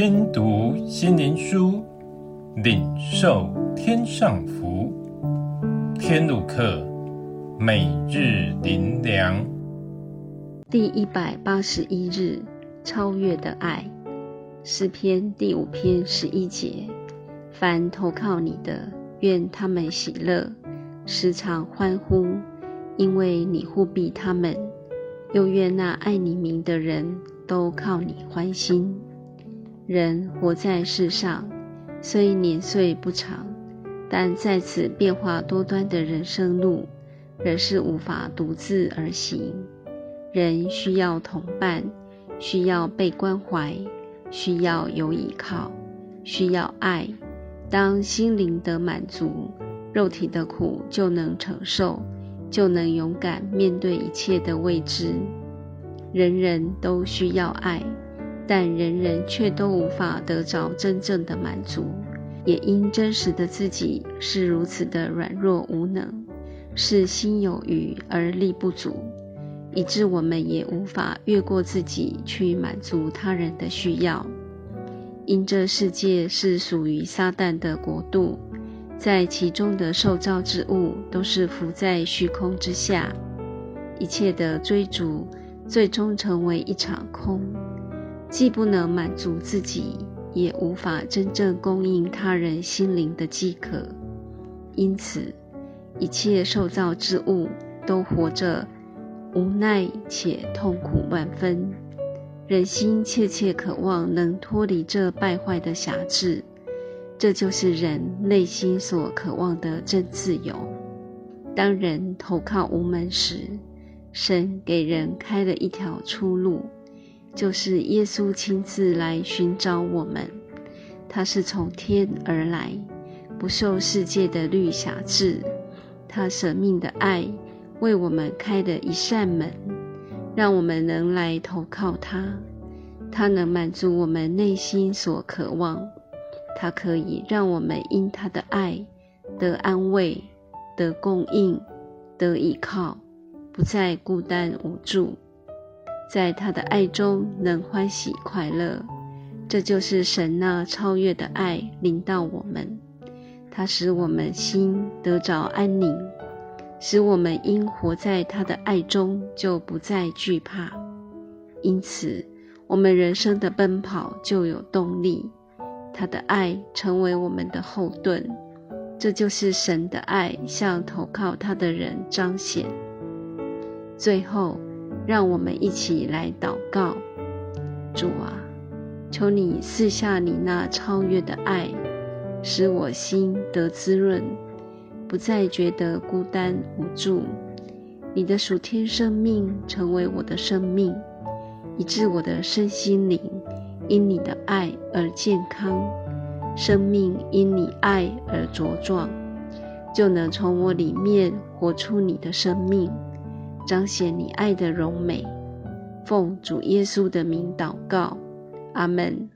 听读心灵书，领受天上福。天路客，每日灵粮。第一百八十一日，超越的爱。诗篇第五篇十一节：凡投靠你的，愿他们喜乐，时常欢呼，因为你护庇他们。又愿那爱你名的人都靠你欢心。人活在世上，虽年岁不长，但在此变化多端的人生路，仍是无法独自而行。人需要同伴，需要被关怀，需要有依靠，需要爱。当心灵得满足，肉体的苦就能承受。就能勇敢面对一切的未知。人人都需要爱，但人人却都无法得着真正的满足，也因真实的自己是如此的软弱无能，是心有余而力不足，以致我们也无法越过自己去满足他人的需要。因这世界是属于撒旦的国度。在其中的受造之物都是浮在虚空之下，一切的追逐最终成为一场空，既不能满足自己，也无法真正供应他人心灵的饥渴。因此，一切受造之物都活着，无奈且痛苦万分，人心切切渴望能脱离这败坏的辖制。这就是人内心所渴望的真自由。当人投靠无门时，神给人开了一条出路，就是耶稣亲自来寻找我们。他是从天而来，不受世界的律辖制。他舍命的爱为我们开了一扇门，让我们能来投靠他。他能满足我们内心所渴望。他可以让我们因他的爱得安慰、得供应、得依靠，不再孤单无助，在他的爱中能欢喜快乐。这就是神那超越的爱临到我们，它使我们心得着安宁，使我们因活在他的爱中就不再惧怕。因此，我们人生的奔跑就有动力。他的爱成为我们的后盾，这就是神的爱向投靠他的人彰显。最后，让我们一起来祷告：主啊，求你赐下你那超越的爱，使我心得滋润，不再觉得孤单无助。你的属天生命成为我的生命，以致我的身心灵。因你的爱而健康，生命因你爱而茁壮，就能从我里面活出你的生命，彰显你爱的荣美。奉主耶稣的名祷告，阿门。